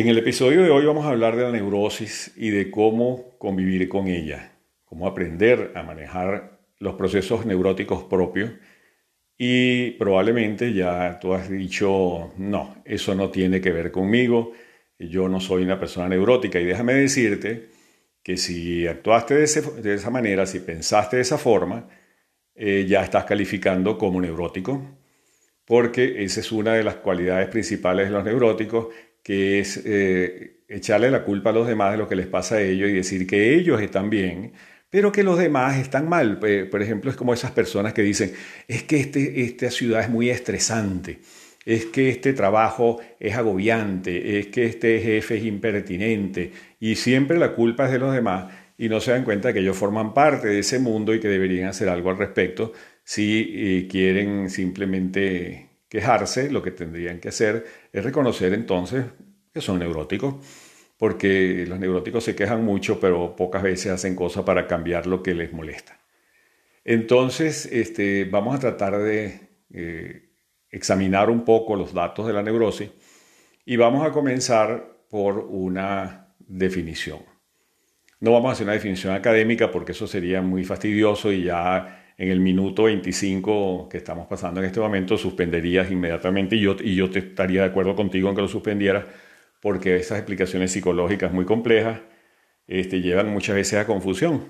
En el episodio de hoy vamos a hablar de la neurosis y de cómo convivir con ella, cómo aprender a manejar los procesos neuróticos propios. Y probablemente ya tú has dicho, no, eso no tiene que ver conmigo, yo no soy una persona neurótica y déjame decirte que si actuaste de, esa manera, si pensaste de esa forma, eh, ya estás calificando como neurótico, porque esa es una de las cualidades principales de los neuróticos, que es eh, echarle la culpa a los demás de lo que les pasa a ellos y decir que ellos están bien, pero que los demás están mal. Por ejemplo, es como esas personas que dicen, es que este, esta ciudad es muy estresante, es que este trabajo es agobiante, es que este jefe es impertinente, y siempre la culpa es de los demás y no se dan cuenta que ellos forman parte de ese mundo y que deberían hacer algo al respecto si eh, quieren simplemente quejarse, lo que tendrían que hacer es reconocer entonces que son neuróticos, porque los neuróticos se quejan mucho, pero pocas veces hacen cosas para cambiar lo que les molesta. Entonces, este, vamos a tratar de eh, examinar un poco los datos de la neurosis y vamos a comenzar por una definición. No vamos a hacer una definición académica porque eso sería muy fastidioso y ya en el minuto 25 que estamos pasando en este momento suspenderías inmediatamente y yo, y yo te estaría de acuerdo contigo en que lo suspendieras porque esas explicaciones psicológicas muy complejas este, llevan muchas veces a confusión.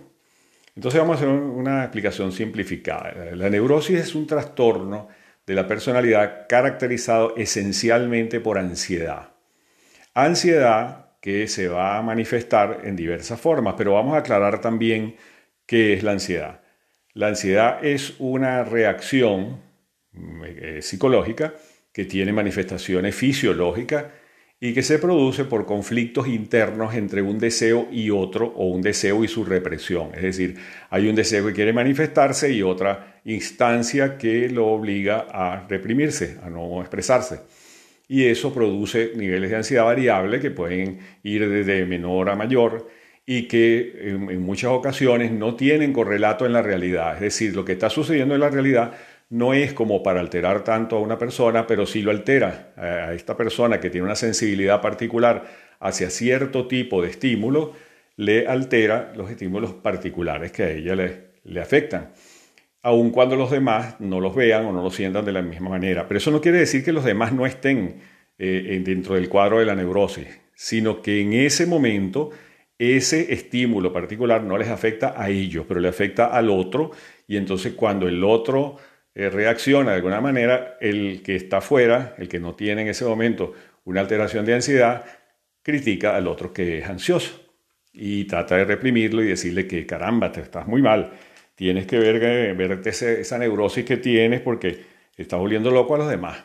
Entonces vamos a hacer una explicación simplificada. La neurosis es un trastorno de la personalidad caracterizado esencialmente por ansiedad. Ansiedad que se va a manifestar en diversas formas, pero vamos a aclarar también qué es la ansiedad. La ansiedad es una reacción eh, psicológica que tiene manifestaciones fisiológicas y que se produce por conflictos internos entre un deseo y otro o un deseo y su represión. Es decir, hay un deseo que quiere manifestarse y otra instancia que lo obliga a reprimirse, a no expresarse. Y eso produce niveles de ansiedad variable que pueden ir desde menor a mayor y que en, muchas ocasiones no tienen correlato en la realidad. Es decir, lo que está sucediendo en la realidad no es como para alterar tanto a una persona, pero sí lo altera a esta persona que tiene una sensibilidad particular hacia cierto tipo de estímulo, le altera los estímulos particulares que a ella le, le afectan, aun cuando los demás no los vean o no los sientan de la misma manera. Pero eso no quiere decir que los demás no estén eh, dentro del cuadro de la neurosis, sino que en ese momento ese estímulo particular no les afecta a ellos, pero le afecta al otro y entonces cuando el otro eh, reacciona de alguna manera, el que está fuera, el que no tiene en ese momento una alteración de ansiedad, critica al otro que es ansioso y trata de reprimirlo y decirle que caramba, te estás muy mal, tienes que ver, verte esa neurosis que tienes porque estás volviendo loco a los demás.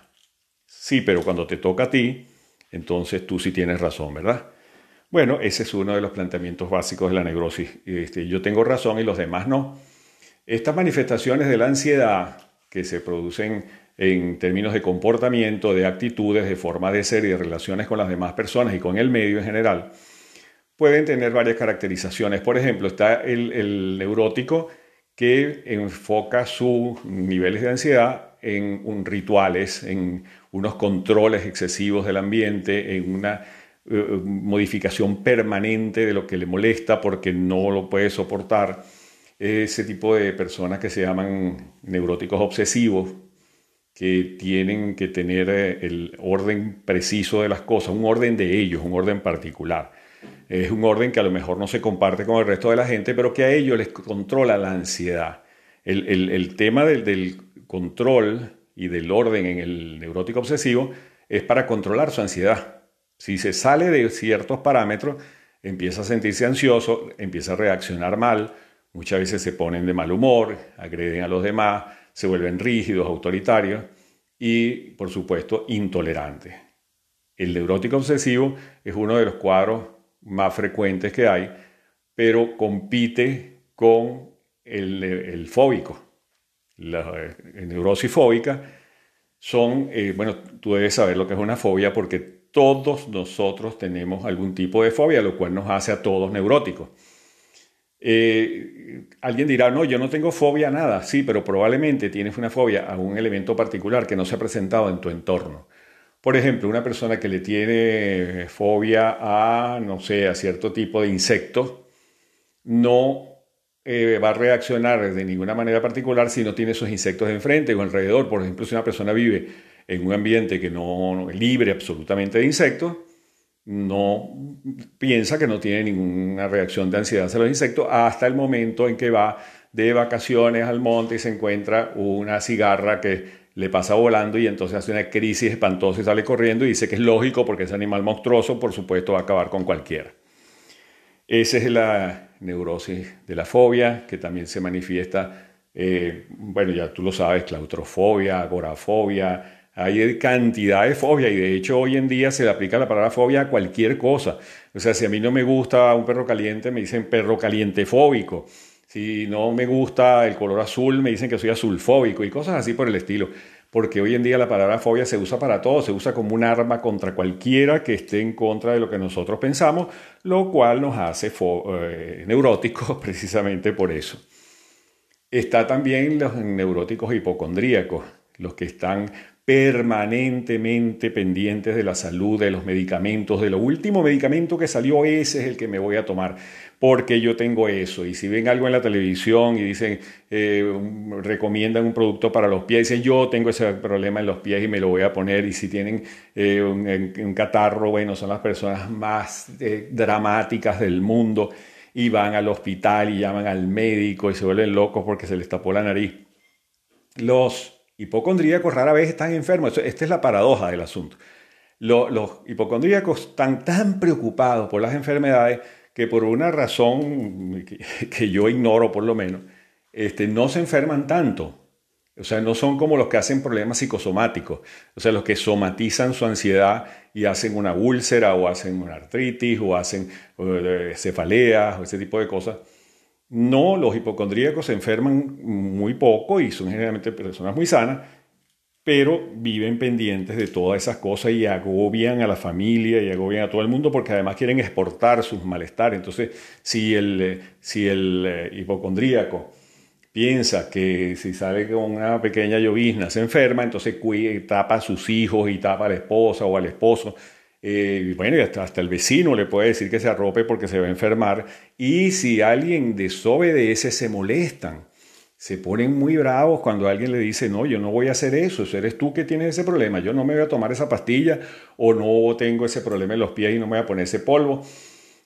Sí, pero cuando te toca a ti, entonces tú sí tienes razón, ¿verdad? Bueno, ese es uno de los planteamientos básicos de la neurosis. Este, yo tengo razón y los demás no. Estas manifestaciones de la ansiedad que se producen en términos de comportamiento, de actitudes, de forma de ser y de relaciones con las demás personas y con el medio en general, pueden tener varias caracterizaciones. Por ejemplo, está el, neurótico que enfoca sus niveles de ansiedad en un rituales, en unos controles excesivos del ambiente, en una eh, modificación permanente de lo que le molesta porque no lo puede soportar. Ese tipo de personas que se llaman neuróticos obsesivos, que tienen que tener eh, el orden preciso de las cosas, un orden de ellos, un orden particular. Es un orden que a lo mejor no se comparte con el resto de la gente, pero que a ellos les controla la ansiedad. El, tema del, del control y del orden en el neurótico obsesivo es para controlar su ansiedad. Si se sale de ciertos parámetros, empieza a sentirse ansioso, empieza a reaccionar mal, muchas veces se ponen de mal humor, agreden a los demás, se vuelven rígidos, autoritarios y, por supuesto, intolerantes. El neurótico obsesivo es uno de los cuadros más frecuentes que hay, pero compite con el, fóbico. La eh, neurosis fóbica son, eh, bueno, tú debes saber lo que es una fobia porque todos nosotros tenemos algún tipo de fobia, lo cual nos hace a todos neuróticos. Eh, alguien dirá, no, yo no tengo fobia a nada, sí, pero probablemente tienes una fobia a un elemento particular que no se ha presentado en tu entorno. Por ejemplo, una persona que le tiene fobia a, no sé, a cierto tipo de insecto, no eh, va a reaccionar de ninguna manera particular si no tiene esos insectos enfrente o alrededor. Por ejemplo, si una persona vive en un ambiente que no es libre absolutamente de insectos, no piensa que no tiene ninguna reacción de ansiedad hacia los insectos hasta el momento en que va de vacaciones al monte y se encuentra una cigarra que le pasa volando y entonces hace una crisis espantosa y sale corriendo y dice que es lógico porque ese animal monstruoso por supuesto va a acabar con cualquiera. Esa es la neurosis de la fobia, que también se manifiesta, eh, bueno, ya tú lo sabes, claustrofobia, agorafobia, hay cantidad de fobia y de hecho hoy en día se le aplica la palabra fobia a cualquier cosa. O sea, si a mí no me gusta un perro caliente, me dicen perro caliente fóbico. Si no me gusta el color azul, me dicen que soy azulfóbico y cosas así por el estilo porque hoy en día la palabra fobia se usa para todo, se usa como un arma contra cualquiera que esté en contra de lo que nosotros pensamos, lo cual nos hace eh, neuróticos precisamente por eso. Está también los neuróticos hipocondríacos, los que están permanentemente pendientes de la salud, de los medicamentos, de lo último medicamento que salió, ese es el que me voy a tomar, porque yo tengo eso. Y si ven algo en la televisión y dicen, eh, recomiendan un producto para los pies, dicen, yo tengo ese problema en los pies y me lo voy a poner. Y si tienen eh, un, catarro, bueno, son las personas más eh, dramáticas del mundo y van al hospital y llaman al médico y se vuelven locos porque se les tapó la nariz. Los hipocondríacos rara vez están enfermos. Esta es la paradoja del asunto. Los, hipocondríacos están tan preocupados por las enfermedades que por una razón que, yo ignoro por lo menos, este, no se enferman tanto. O sea, no son como los que hacen problemas psicosomáticos, o sea, los que somatizan su ansiedad y hacen una úlcera o hacen una artritis o hacen eh, cefaleas o ese tipo de cosas. No, los hipocondríacos se enferman muy poco y son generalmente personas muy sanas, pero viven pendientes de todas esas cosas y agobian a la familia y agobian a todo el mundo porque además quieren exportar sus malestares. Entonces, si el, si el eh, hipocondríaco piensa que si sale con una pequeña llovizna se enferma, entonces tapa a sus hijos y tapa a la esposa o al esposo eh, bueno, y hasta, el vecino le puede decir que se arrope porque se va a enfermar. Y si alguien desobedece, se molestan. Se ponen muy bravos cuando alguien le dice, no, yo no voy a hacer eso, eres tú que tienes ese problema, yo no me voy a tomar esa pastilla o no tengo ese problema en los pies y no me voy a poner ese polvo.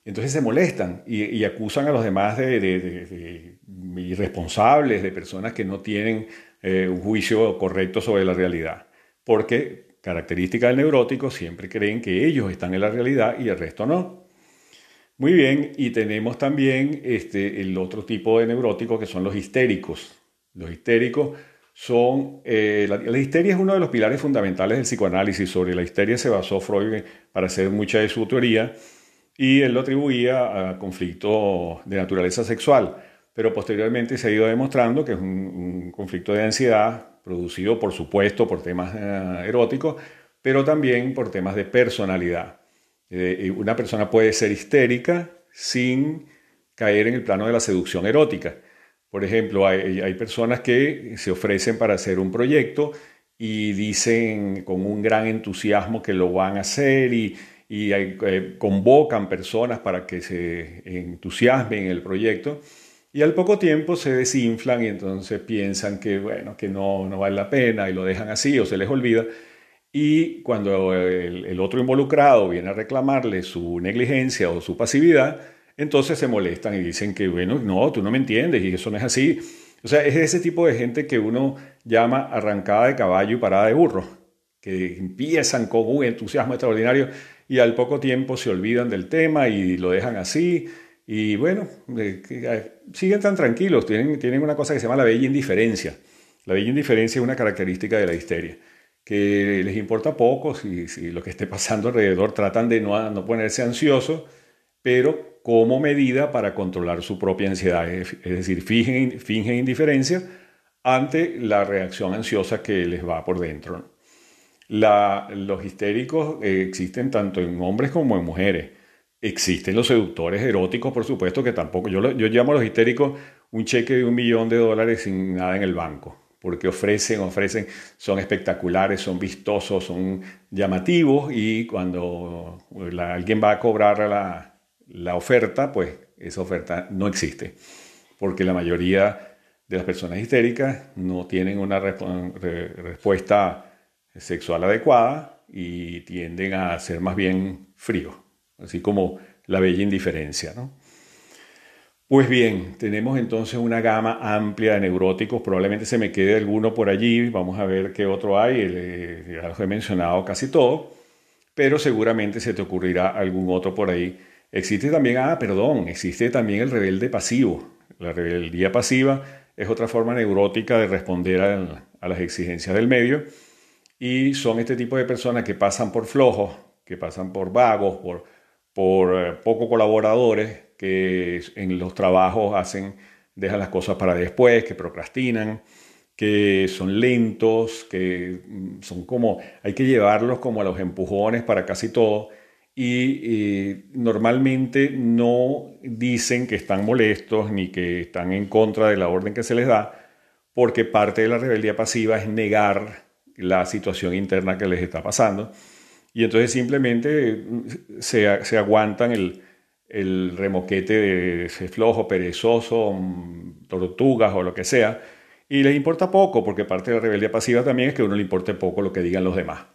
Entonces se molestan y, acusan a los demás de, irresponsables, de personas que no tienen eh, un juicio correcto sobre la realidad. Porque característica del neurótico, siempre creen que ellos están en la realidad y el resto no. Muy bien, y tenemos también este, el otro tipo de neurótico que son los histéricos. Los histéricos son, eh, la, histeria es uno de los pilares fundamentales del psicoanálisis. Sobre la histeria se basó Freud para hacer mucha de su teoría y él lo atribuía a conflicto de naturaleza sexual, pero posteriormente se ha ido demostrando que es un conflicto de ansiedad producido por supuesto por temas eh, eróticos, pero también por temas de personalidad. Eh, una persona puede ser histérica sin caer en el plano de la seducción erótica. Por ejemplo, hay, personas que se ofrecen para hacer un proyecto y dicen con un gran entusiasmo que lo van a hacer y, eh, convocan personas para que se entusiasmen en el proyecto y al poco tiempo se desinflan y entonces piensan que, bueno, que no, no vale la pena y lo dejan así o se les olvida. Y cuando el, otro involucrado viene a reclamarle su negligencia o su pasividad, entonces se molestan y dicen que, bueno, no, tú no me entiendes y eso no es así. O sea, es ese tipo de gente que uno llama arrancada de caballo y parada de burro, que empiezan con un entusiasmo extraordinario y al poco tiempo se olvidan del tema y lo dejan así y bueno, siguen tan tranquilos, tienen, tienen una cosa que se llama la bella indiferencia. La bella indiferencia es una característica de la histeria, que les importa poco si, lo que esté pasando alrededor, tratan de no, ponerse ansiosos, pero como medida para controlar su propia ansiedad, es, decir, fingen, fingen indiferencia ante la reacción ansiosa que les va por dentro. Los histéricos eh, existen tanto en hombres como en mujeres. Existen los seductores eróticos, por supuesto, que tampoco. Yo, yo llamo a los histéricos un cheque de un millón de dólares sin nada en el banco. porque ofrecen, ofrecen, son espectaculares, son vistosos, son llamativos y cuando alguien va a cobrar la, la oferta, pues esa oferta no existe, porque la mayoría de las personas histéricas no tienen una respuesta sexual adecuada y tienden a ser más bien fríos, así como la bella indiferencia. ¿no? Pues bien, tenemos entonces una gama amplia de neuróticos, probablemente se me quede alguno por allí, vamos a ver qué otro hay, ya los he mencionado casi todo, pero seguramente se te ocurrirá algún otro por ahí. Existe también, ah, perdón, existe también el rebelde pasivo. La rebeldía pasiva es otra forma neurótica de responder a, las exigencias del medio y son este tipo de personas que pasan por flojos, que pasan por vagos, por, por eh, poco colaboradores, que en los trabajos hacen, dejan las cosas para después, que procrastinan, que son lentos, que mm, son como, hay que llevarlos como a los empujones para casi todo. Y, normalmente no dicen que están molestos ni que están en contra de la orden que se les da, porque parte de la rebeldía pasiva es negar la situación interna que les está pasando. Y entonces simplemente mm, se, se aguantan el, el remoquete de flojo, perezoso, mm, tortugas o lo que sea, y les importa poco, porque parte de la rebeldía pasiva también es que a uno le importe poco lo que digan los demás.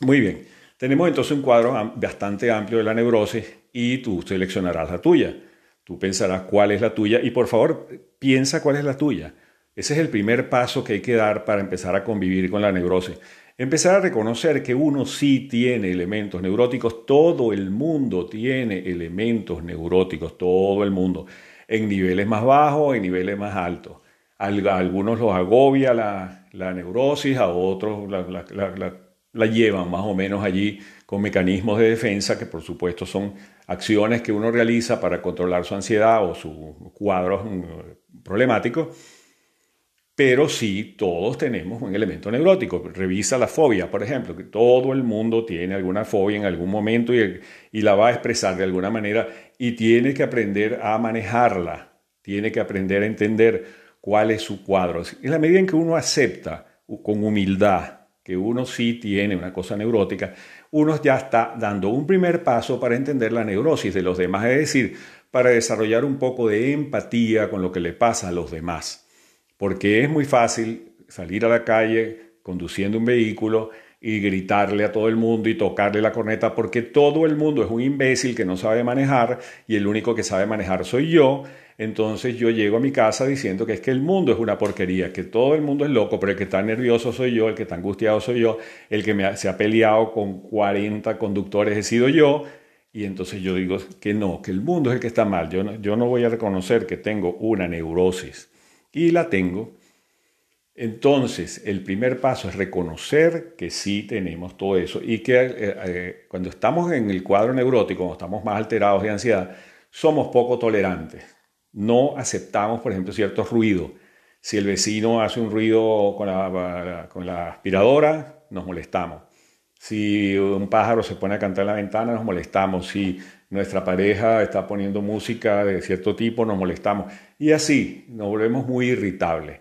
Muy bien, tenemos entonces un cuadro bastante amplio de la neurosis y tú seleccionarás la tuya. Tú pensarás cuál es la tuya y por favor piensa cuál es la tuya. Ese es el primer paso que hay que dar para empezar a convivir con la neurosis. Empezar a reconocer que uno sí tiene elementos neuróticos, todo el mundo tiene elementos neuróticos, todo el mundo, en niveles más bajos, en niveles más altos. A algunos los agobia la, neurosis, a otros la, llevan más o menos allí con mecanismos de defensa que por supuesto son acciones que uno realiza para controlar su ansiedad o su cuadro mm, problemático pero sí todos tenemos un elemento neurótico. Revisa la fobia, por ejemplo, que todo el mundo tiene alguna fobia en algún momento y, la va a expresar de alguna manera y tiene que aprender a manejarla, tiene que aprender a entender cuál es su cuadro. En la medida en que uno acepta con humildad que uno sí tiene una cosa neurótica, uno ya está dando un primer paso para entender la neurosis de los demás, es decir, para desarrollar un poco de empatía con lo que le pasa a los demás porque es muy fácil salir a la calle conduciendo un vehículo y gritarle a todo el mundo y tocarle la corneta porque todo el mundo es un imbécil que no sabe manejar y el único que sabe manejar soy yo. Entonces yo llego a mi casa diciendo que es que el mundo es una porquería, que todo el mundo es loco, pero el que está nervioso soy yo, el que está angustiado soy yo, el que se ha peleado con 40 conductores he sido yo. Y entonces yo digo que no, que el mundo es el que está mal. Yo yo no voy a reconocer que tengo una neurosis y la tengo. Entonces, el primer paso es reconocer que sí tenemos todo eso y que eh, eh, cuando estamos en el cuadro neurótico, cuando estamos más alterados de ansiedad, somos poco tolerantes. No aceptamos, por ejemplo, ciertos ruidos. Si el vecino hace un ruido con la, con la aspiradora, nos molestamos. Si un pájaro se pone a cantar en la ventana, nos molestamos. Si nuestra pareja está poniendo música de cierto tipo, nos molestamos. Y así nos volvemos muy irritables.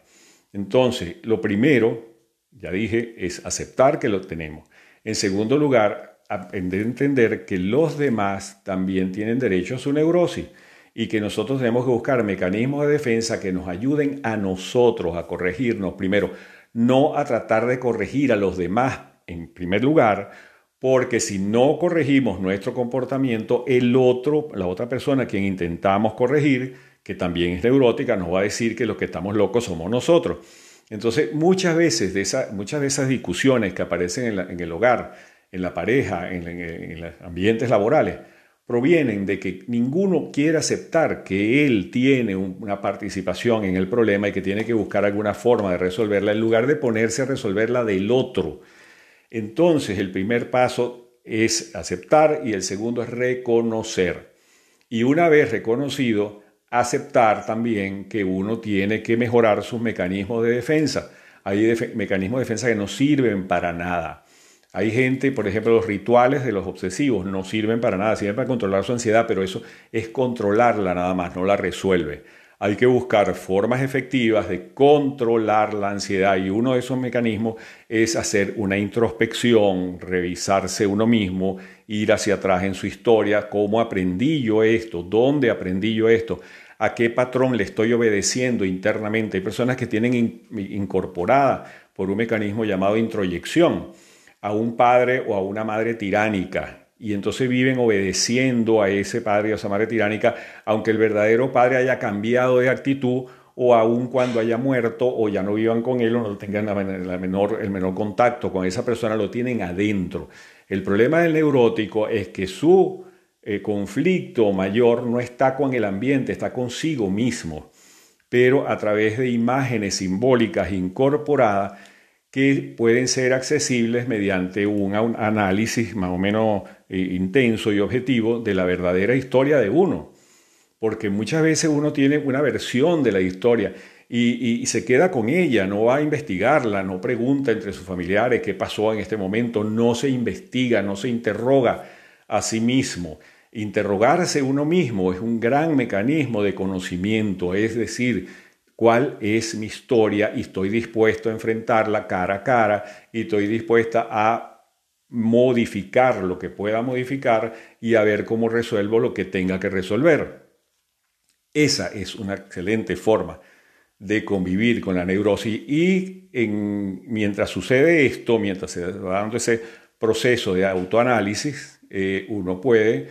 Entonces, lo primero, ya dije, es aceptar que lo tenemos. En segundo lugar, entender que los demás también tienen derecho a su neurosis y que nosotros tenemos que buscar mecanismos de defensa que nos ayuden a nosotros a corregirnos primero, no a tratar de corregir a los demás en primer lugar, porque si no corregimos nuestro comportamiento, el otro, la otra persona a quien intentamos corregir, que también es neurótica, nos va a decir que los que estamos locos somos nosotros. Entonces, muchas veces de, esa, muchas de esas discusiones que aparecen en, el hogar, en la pareja, en, en los ambientes laborales, provienen de que ninguno quiere aceptar que él tiene una participación en el problema y que tiene que buscar alguna forma de resolverla en lugar de ponerse a resolverla del otro. Entonces el primer paso es aceptar y el segundo es reconocer. Y una vez reconocido, aceptar también que uno tiene que mejorar sus mecanismos de defensa. Hay mecanismos de defensa que no sirven para nada. Hay gente, por ejemplo, los rituales de los obsesivos no sirven para nada, sirven para controlar su ansiedad, pero eso es controlarla nada más, no la resuelve. Hay que buscar formas efectivas de controlar la ansiedad y uno de esos mecanismos es hacer una introspección, revisarse uno mismo, ir hacia atrás en su historia, cómo aprendí yo esto, dónde aprendí yo esto, a qué patrón le estoy obedeciendo internamente. Hay personas que tienen incorporada por un mecanismo llamado introyección a un padre o a una madre tiránica y entonces viven obedeciendo a ese padre o esa madre tiránica, aunque el verdadero padre haya cambiado de actitud o aun cuando haya muerto o ya no vivan con él o no tengan la menor, el menor contacto con esa persona, lo tienen adentro. El problema del neurótico es que su eh, conflicto mayor no está con el ambiente, está consigo mismo, pero a través de imágenes simbólicas incorporadas que pueden ser accesibles mediante un análisis más o menos eh, intenso y objetivo de la verdadera historia de uno. Porque muchas veces uno tiene una versión de la historia y, se queda con ella, no va a investigarla, no pregunta entre sus familiares qué pasó en este momento, no se investiga, no se interroga a sí mismo. Interrogarse uno mismo es un gran mecanismo de conocimiento, es decir, cuál es mi historia y estoy dispuesto a enfrentarla cara a cara y estoy dispuesta a modificar lo que pueda modificar y a ver cómo resuelvo lo que tenga que resolver. Esa es una excelente forma de convivir con la neurosis y mientras sucede esto, mientras se va dando ese proceso de autoanálisis, eh, uno puede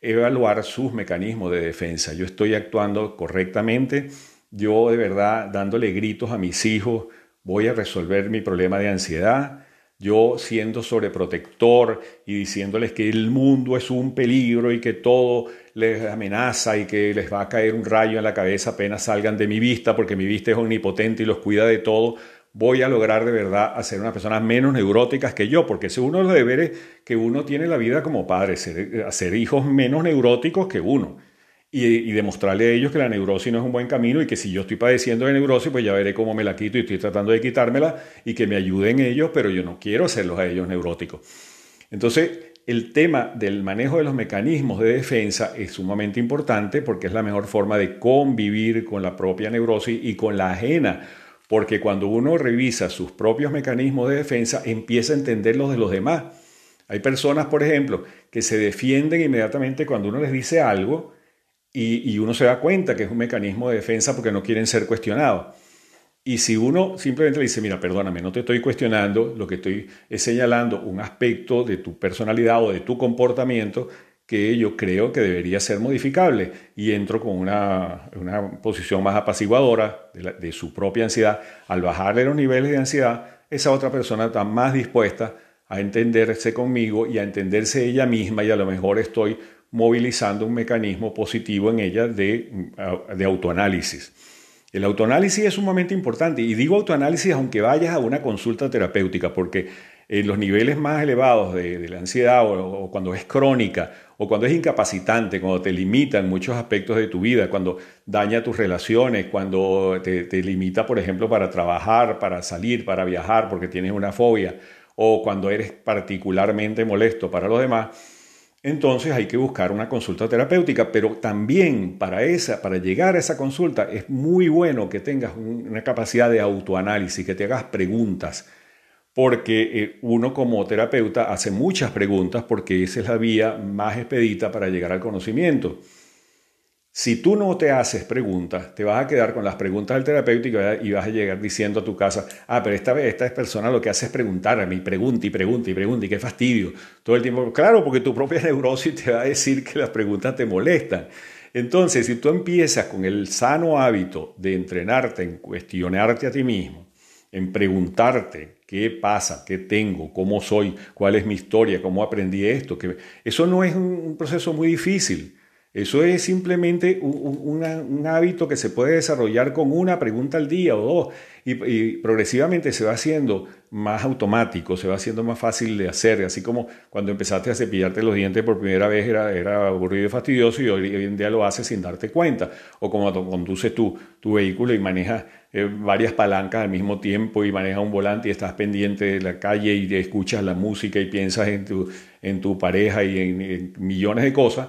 evaluar sus mecanismos de defensa. Yo estoy actuando correctamente, yo de verdad dándole gritos a mis hijos, voy a resolver mi problema de ansiedad, yo siendo sobreprotector y diciéndoles que el mundo es un peligro y que todo les amenaza y que les va a caer un rayo en la cabeza apenas salgan de mi vista porque mi vista es omnipotente y los cuida de todo, voy a lograr de verdad hacer unas personas menos neuróticas que yo, porque ese es uno de los deberes que uno tiene en la vida como padre, hacer hijos menos neuróticos que uno y, demostrarle a ellos que la neurosis no es un buen camino y que si yo estoy padeciendo de neurosis, pues ya veré cómo me la quito y estoy tratando de quitármela y que me ayuden ellos, pero yo no quiero hacerlos a ellos neuróticos. Entonces, el tema del manejo de los mecanismos de defensa es sumamente importante porque es la mejor forma de convivir con la propia neurosis y con la ajena. Porque cuando uno revisa sus propios mecanismos de defensa, empieza a entender los de los demás. Hay personas, por ejemplo, que se defienden inmediatamente cuando uno les dice algo y, uno se da cuenta que es un mecanismo de defensa porque no quieren ser cuestionados. Y si uno simplemente le dice, mira, perdóname, no te estoy cuestionando, lo que estoy es señalando un aspecto de tu personalidad o de tu comportamiento que yo creo que debería ser modificable y entro con una, una posición más apaciguadora de, de, su propia ansiedad, al bajarle los niveles de ansiedad, esa otra persona está más dispuesta a entenderse conmigo y a entenderse ella misma y a lo mejor estoy movilizando un mecanismo positivo en ella de, de autoanálisis. El autoanálisis es sumamente importante y digo autoanálisis aunque vayas a una consulta terapéutica porque en los niveles más elevados de, la ansiedad o, cuando es crónica o cuando es incapacitante, cuando te limitan muchos aspectos de tu vida, cuando daña tus relaciones, cuando te, te limita, por ejemplo, para trabajar, para salir, para viajar porque tienes una fobia o cuando eres particularmente molesto para los demás, entonces hay que buscar una consulta terapéutica, pero también para esa, para llegar a esa consulta es muy bueno que tengas una capacidad de autoanálisis, que te hagas preguntas, porque eh, uno como terapeuta hace muchas preguntas porque esa es la vía más expedita para llegar al conocimiento. Si tú no te haces preguntas, te vas a quedar con las preguntas del terapeuta y vas a llegar diciendo a tu casa, ah, pero esta esta persona lo que hace es preguntar a mí, pregunta y pregunta y pregunta y qué fastidio. Todo el tiempo, claro, porque tu propia neurosis te va a decir que las preguntas te molestan. Entonces, si tú empiezas con el sano hábito de entrenarte en cuestionarte a ti mismo, en preguntarte qué pasa, qué tengo, cómo soy, cuál es mi historia, cómo aprendí esto, que eso no es un proceso muy difícil. Eso es simplemente un, hábito que se puede desarrollar con una pregunta al día o dos y, progresivamente se va haciendo más automático, se va haciendo más fácil de hacer, así como cuando empezaste a cepillarte los dientes por primera vez era, era aburrido y fastidioso y hoy, en día lo haces sin darte cuenta, o como conduces tu, tu vehículo y manejas eh, varias palancas al mismo tiempo y manejas un volante y estás pendiente de la calle y escuchas la música y piensas en tu, en tu pareja y en millones de cosas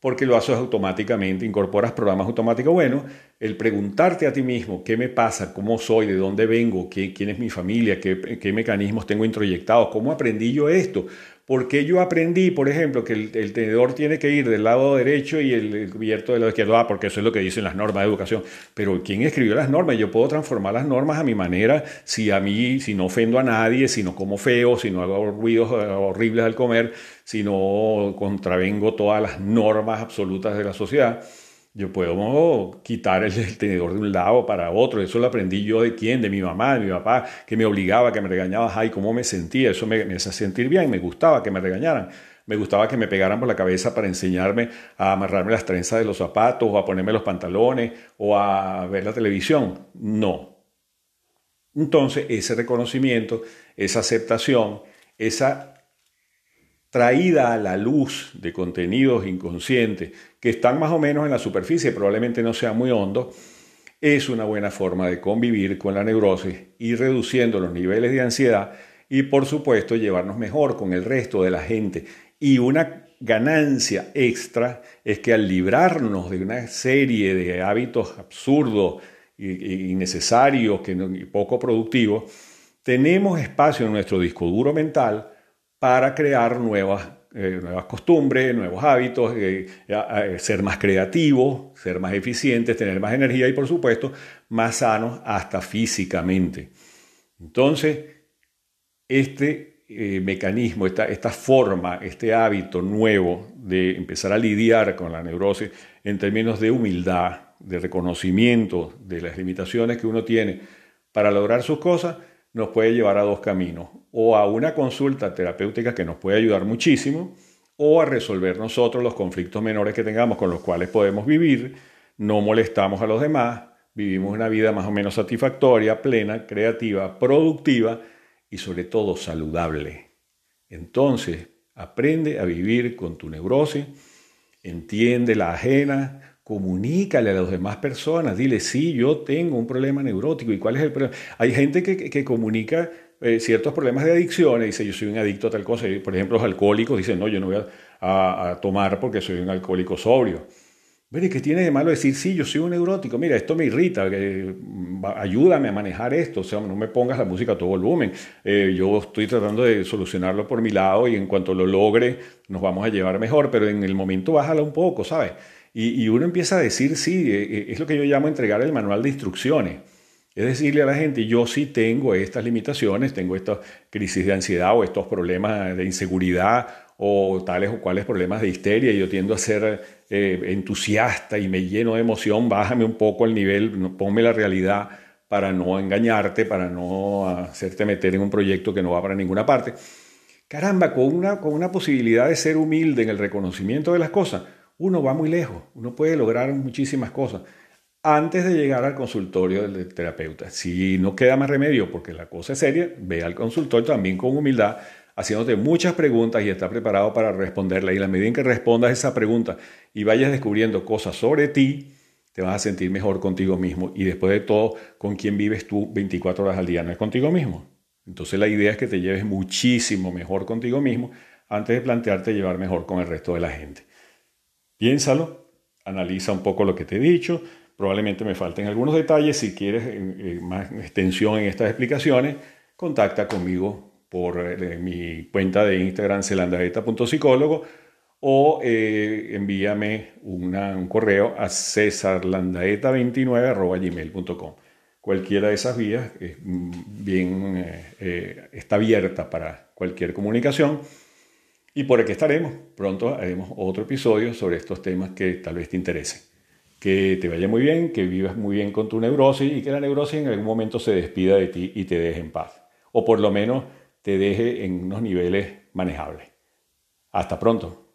porque lo haces automáticamente, incorporas programas automáticos. Bueno, el preguntarte a ti mismo qué me pasa, cómo soy, de dónde vengo, quién es mi familia, qué, qué, mecanismos tengo introyectados, cómo aprendí yo esto, porque yo aprendí, por ejemplo, que el, tenedor tiene que ir del lado derecho y el, cubierto del lado izquierdo, ah, porque eso es lo que dicen las normas de educación. Pero ¿quién escribió las normas? Yo puedo transformar las normas a mi manera, si a mí, si no ofendo a nadie, si no como feo, si no hago ruidos eh, horribles al comer, si no contravengo todas las normas absolutas de la sociedad. Yo puedo quitar el, tenedor de un lado para otro. Eso lo aprendí yo de quién, de mi mamá, de mi papá, que me obligaba, que me regañaba. Ay, cómo me sentía. Eso me, me hacía sentir bien. Me gustaba que me regañaran. Me gustaba que me pegaran por la cabeza para enseñarme a amarrarme las trenzas de los zapatos, o a ponerme los pantalones, o a ver la televisión. No. Entonces, ese reconocimiento, esa aceptación, esa traída a la luz de contenidos inconscientes que están más o menos en la superficie, probablemente no sea muy hondo, es una buena forma de convivir con la neurosis y reduciendo los niveles de ansiedad y por supuesto llevarnos mejor con el resto de la gente. Y una ganancia extra es que al librarnos de una serie de hábitos absurdos innecesarios, y poco productivos, tenemos espacio en nuestro disco duro mental para crear nuevas, eh, nuevas costumbres, nuevos hábitos, eh, ser más creativos, ser más eficientes, tener más energía y por supuesto más sanos hasta físicamente. Entonces, este eh, mecanismo, esta forma, este hábito nuevo de empezar a lidiar con la neurosis en términos de humildad, de reconocimiento de las limitaciones que uno tiene para lograr sus cosas, nos puede llevar a dos caminos, o a una consulta terapéutica que nos puede ayudar muchísimo, o a resolver nosotros los conflictos menores que tengamos con los cuales podemos vivir, no molestamos a los demás, vivimos una vida más o menos satisfactoria, plena, creativa, productiva y sobre todo saludable. Entonces, aprende a vivir con tu neurosis, entiende la ajena, comunícale a las demás personas, dile, sí, yo tengo un problema neurótico. ¿Y cuál es el problema? Hay gente que, comunica eh, ciertos problemas de adicción y dice, yo soy un adicto a tal cosa. por ejemplo, los alcohólicos dicen, no, yo no voy a, tomar porque soy un alcohólico sobrio. ¿qué tiene de malo decir, sí, yo soy un neurótico? Mira, esto me irrita, mm, ayúdame a manejar esto, o sea, no me pongas la música a todo volumen. Eh, yo estoy tratando de solucionarlo por mi lado y en cuanto lo logre nos vamos a llevar mejor, pero en el momento bájala un poco, ¿sabes? Y, uno empieza a decir, sí, eh, eh, es lo que yo llamo entregar el manual de instrucciones. Es decirle a la gente, yo sí tengo estas limitaciones, tengo estas crisis de ansiedad o estos problemas de inseguridad o tales o cuales problemas de histeria. Yo tiendo a ser eh, entusiasta y me lleno de emoción. Bájame un poco el nivel, ponme la realidad para no engañarte, para no hacerte meter en un proyecto que no va para ninguna parte. Caramba, con una, con una posibilidad de ser humilde en el reconocimiento de las cosas, uno va muy lejos, uno puede lograr muchísimas cosas antes de llegar al consultorio del terapeuta. Si no queda más remedio porque la cosa es seria, ve al consultor también con humildad, haciéndote muchas preguntas y está preparado para responderla. Y la medida en que respondas esa pregunta y vayas descubriendo cosas sobre ti, te vas a sentir mejor contigo mismo. Y después de todo, con quién vives tú 24 horas al día, no es contigo mismo. Entonces la idea es que te lleves muchísimo mejor contigo mismo antes de plantearte llevar mejor con el resto de la gente. Piénsalo, analiza un poco lo que te he dicho. Probablemente me falten algunos detalles. Si quieres eh, eh, más extensión en estas explicaciones, contacta conmigo por eh, mi cuenta de Instagram celandaeta.psicólogo o envíame un correo a cesarlandaeta29.gmail.com. Cualquiera de esas vías mm, bien, está abierta para cualquier comunicación. Y por aquí estaremos. Pronto haremos otro episodio sobre estos temas que tal vez te interesen. Que te vaya muy bien, que vivas muy bien con tu neurosis y que la neurosis en algún momento se despida de ti y te deje en paz. O por lo menos te deje en unos niveles manejables. Hasta pronto.